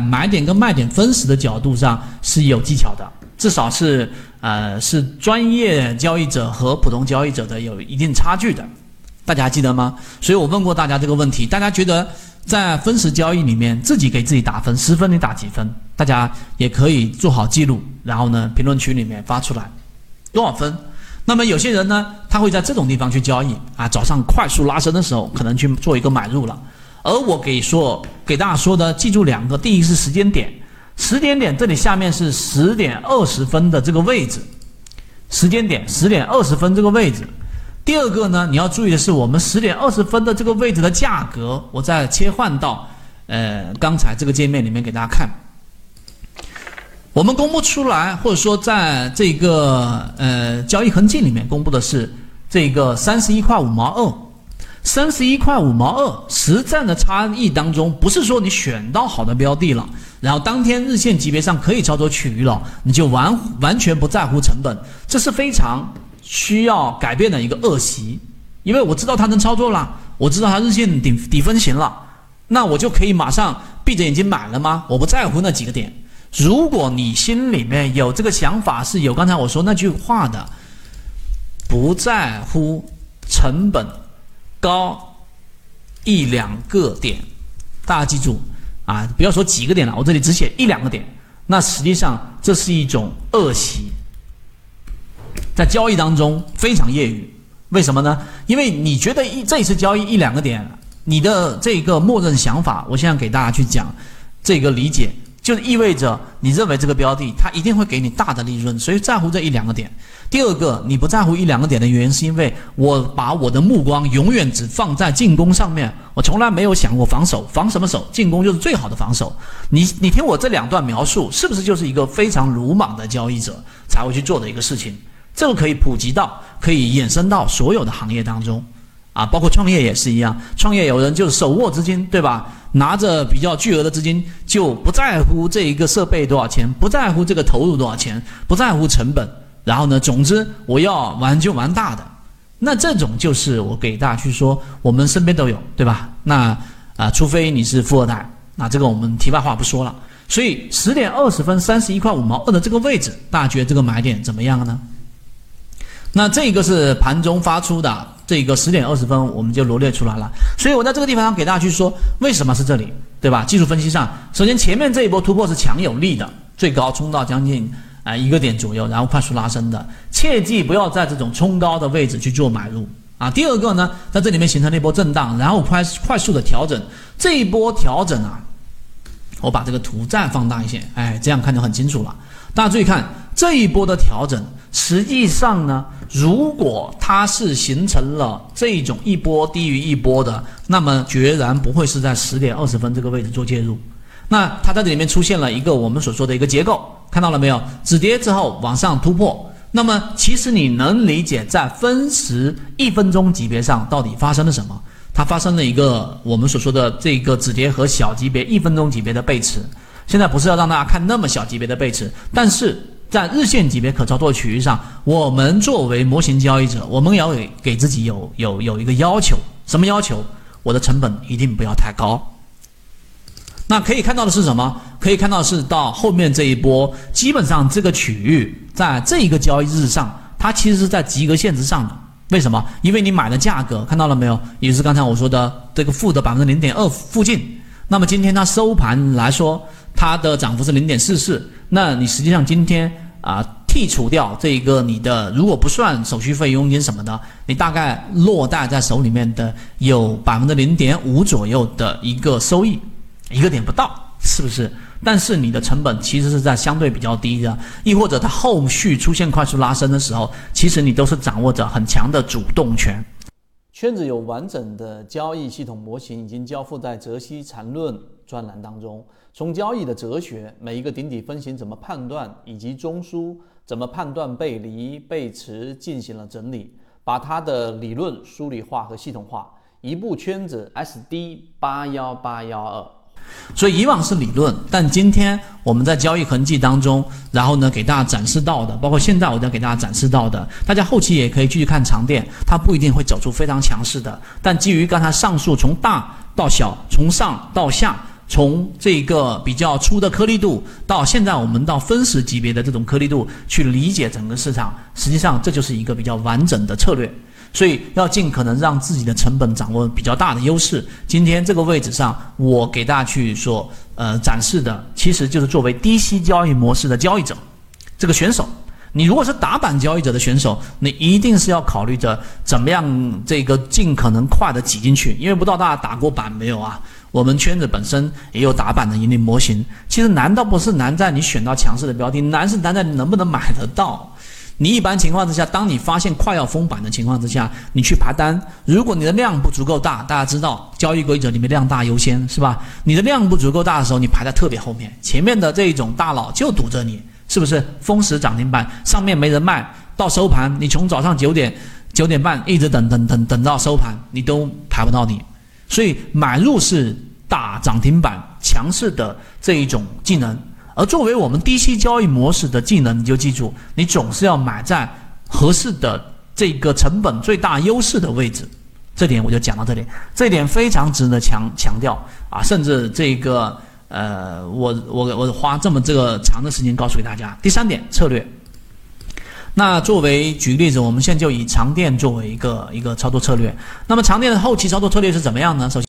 买点跟卖点分时的角度上是有技巧的，至少是呃是专业交易者和普通交易者的有一定差距的，大家还记得吗？所以我问过大家这个问题，大家觉得在分时交易里面自己给自己打分，十分你打几分？大家也可以做好记录，然后呢评论区里面发出来多少分。那么有些人呢，他会在这种地方去交易啊，早上快速拉升的时候，可能去做一个买入了。而我给说给大家说的，记住两个，第一是时间点，时间点这里下面是十点二十分的这个位置，时间点十点二十分这个位置。第二个呢，你要注意的是，我们十点二十分的这个位置的价格，我再切换到呃刚才这个界面里面给大家看。我们公布出来，或者说在这个呃交易痕迹里面公布的是这个三十一块五毛二，三十一块五毛二，实战的差异当中，不是说你选到好的标的了，然后当天日线级别上可以操作取余了，你就完完全不在乎成本，这是非常需要改变的一个恶习。因为我知道它能操作了，我知道它日线底底分型了，那我就可以马上闭着眼睛买了吗？我不在乎那几个点。如果你心里面有这个想法，是有刚才我说那句话的，不在乎成本高一两个点，大家记住啊，不要说几个点了，我这里只写一两个点，那实际上这是一种恶习，在交易当中非常业余。为什么呢？因为你觉得一这一次交易一两个点，你的这个默认想法，我现在给大家去讲这个理解。就意味着你认为这个标的它一定会给你大的利润，所以在乎这一两个点。第二个，你不在乎一两个点的原因，是因为我把我的目光永远只放在进攻上面，我从来没有想过防守。防什么守？进攻就是最好的防守。你你听我这两段描述，是不是就是一个非常鲁莽的交易者才会去做的一个事情？这个可以普及到，可以衍生到所有的行业当中。啊，包括创业也是一样，创业有人就是手握资金，对吧？拿着比较巨额的资金，就不在乎这一个设备多少钱，不在乎这个投入多少钱，不在乎成本。然后呢，总之我要玩就玩大的。那这种就是我给大家去说，我们身边都有，对吧？那啊，除非你是富二代，那这个我们题外话不说了。所以十点二十分三十一块五毛二的这个位置，大家觉得这个买点怎么样呢？那这个是盘中发出的。这个十点二十分我们就罗列出来了，所以我在这个地方给大家去说为什么是这里，对吧？技术分析上，首先前面这一波突破是强有力的，最高冲到将近啊一个点左右，然后快速拉升的，切记不要在这种冲高的位置去做买入啊。第二个呢，在这里面形成了一波震荡，然后快快速的调整，这一波调整啊，我把这个图再放大一些，哎，这样看就很清楚了。大家注意看这一波的调整，实际上呢。如果它是形成了这种一波低于一波的，那么决然不会是在十点二十分这个位置做介入。那它在这里面出现了一个我们所说的一个结构，看到了没有？止跌之后往上突破。那么其实你能理解在分时一分钟级别上到底发生了什么？它发生了一个我们所说的这个止跌和小级别一分钟级别的背驰。现在不是要让大家看那么小级别的背驰，但是。在日线级别可操作区域上，我们作为模型交易者，我们要给给自己有有有一个要求，什么要求？我的成本一定不要太高。那可以看到的是什么？可以看到是到后面这一波，基本上这个区域在这一个交易日上，它其实是在及格线之上的。为什么？因为你买的价格看到了没有？也是刚才我说的这个负的百分之零点二附近。那么今天它收盘来说，它的涨幅是零点四四。那你实际上今天啊，剔除掉这个你的，如果不算手续费、佣金什么的，你大概落袋在手里面的有百分之零点五左右的一个收益，一个点不到，是不是？但是你的成本其实是在相对比较低的，亦或者它后续出现快速拉升的时候，其实你都是掌握着很强的主动权。圈子有完整的交易系统模型，已经交付在《泽西缠论》专栏当中。从交易的哲学，每一个顶底分型怎么判断，以及中枢怎么判断背离背驰，进行了整理，把它的理论梳理化和系统化。一部圈子 SD 八幺八幺二。所以以往是理论，但今天我们在交易痕迹当中，然后呢给大家展示到的，包括现在我在给大家展示到的，大家后期也可以继续看长电，它不一定会走出非常强势的，但基于刚才上述从大到小，从上到下。从这个比较粗的颗粒度，到现在我们到分时级别的这种颗粒度去理解整个市场，实际上这就是一个比较完整的策略。所以要尽可能让自己的成本掌握比较大的优势。今天这个位置上，我给大家去说，呃，展示的其实就是作为低息交易模式的交易者，这个选手。你如果是打板交易者的选手，你一定是要考虑着怎么样这个尽可能快的挤进去。因为不知道大家打过板没有啊？我们圈子本身也有打板的盈利模型。其实难道不是难在你选到强势的标的，难是难在你能不能买得到。你一般情况之下，当你发现快要封板的情况之下，你去排单。如果你的量不足够大，大家知道交易规则里面量大优先是吧？你的量不足够大的时候，你排在特别后面，前面的这一种大佬就堵着你，是不是？封时涨停板上面没人卖，到收盘你从早上九点九点半一直等等等等到收盘，你都排不到你。所以买入是打涨停板强势的这一种技能。而作为我们低息交易模式的技能，你就记住，你总是要买在合适的这个成本最大优势的位置。这点我就讲到这里，这点非常值得强强调啊！甚至这个呃，我我我花这么这个长的时间告诉给大家。第三点策略，那作为举例子，我们现在就以长电作为一个一个操作策略。那么长电的后期操作策略是怎么样呢？首先。